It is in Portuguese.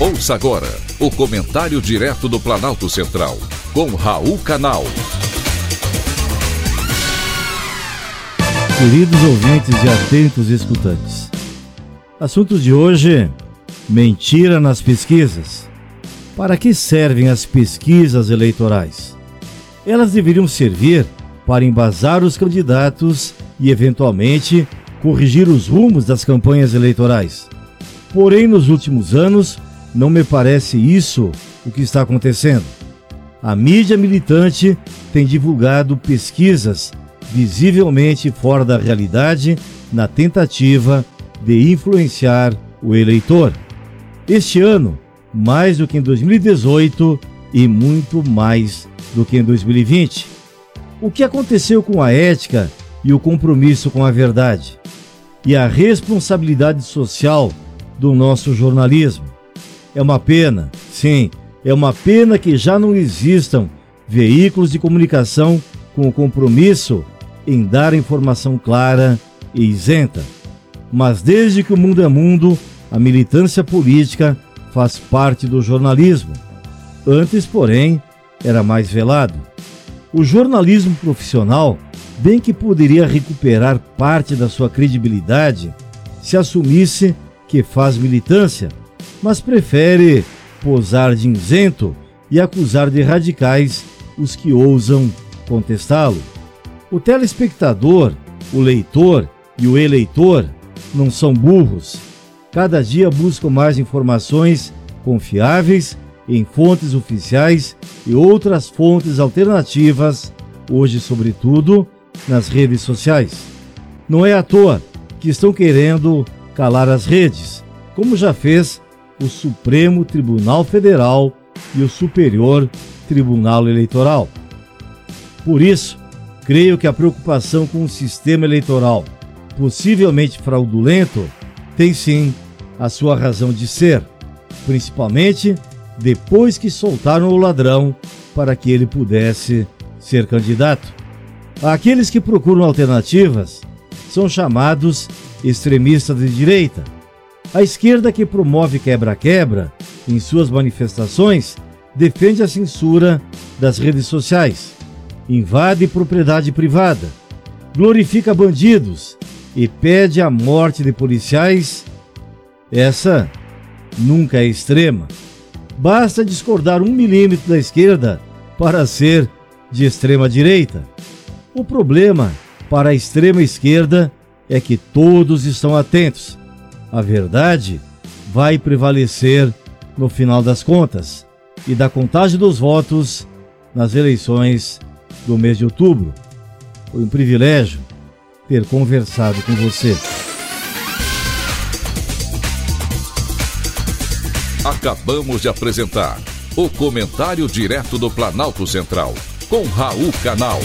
Ouça agora o comentário direto do Planalto Central, com Raul Canal. Queridos ouvintes e atentos escutantes, assunto de hoje: mentira nas pesquisas. Para que servem as pesquisas eleitorais? Elas deveriam servir para embasar os candidatos e, eventualmente, corrigir os rumos das campanhas eleitorais. Porém, nos últimos anos, não me parece isso o que está acontecendo. A mídia militante tem divulgado pesquisas visivelmente fora da realidade na tentativa de influenciar o eleitor. Este ano, mais do que em 2018 e muito mais do que em 2020. O que aconteceu com a ética e o compromisso com a verdade? E a responsabilidade social do nosso jornalismo? É uma pena, sim, é uma pena que já não existam veículos de comunicação com o compromisso em dar informação clara e isenta. Mas desde que o mundo é mundo, a militância política faz parte do jornalismo. Antes, porém, era mais velado. O jornalismo profissional bem que poderia recuperar parte da sua credibilidade se assumisse que faz militância, mas prefere posar de isento e acusar de radicais os que ousam contestá-lo. O telespectador, o leitor e o eleitor não são burros. Cada dia buscam mais informações confiáveis em fontes oficiais e outras fontes alternativas, hoje, sobretudo, nas redes sociais. Não é à toa que estão querendo calar as redes, como já fez o Supremo Tribunal Federal e o Superior Tribunal Eleitoral. Por isso, creio que a preocupação com o sistema eleitoral, possivelmente fraudulento, tem sim a sua razão de ser, principalmente depois que soltaram o ladrão para que ele pudesse ser candidato. Aqueles que procuram alternativas são chamados extremistas de direita. A esquerda que promove quebra-quebra em suas manifestações defende a censura das redes sociais, invade propriedade privada, glorifica bandidos e pede a morte de policiais. Essa nunca é extrema. Basta discordar um milímetro da esquerda para ser de extrema direita. O problema para a extrema esquerda é que todos estão atentos. A verdade vai prevalecer no final das contas e da contagem dos votos nas eleições do mês de outubro. Foi um privilégio ter conversado com você. Acabamos de apresentar o Comentário Direto do Planalto Central, com Raul Canal.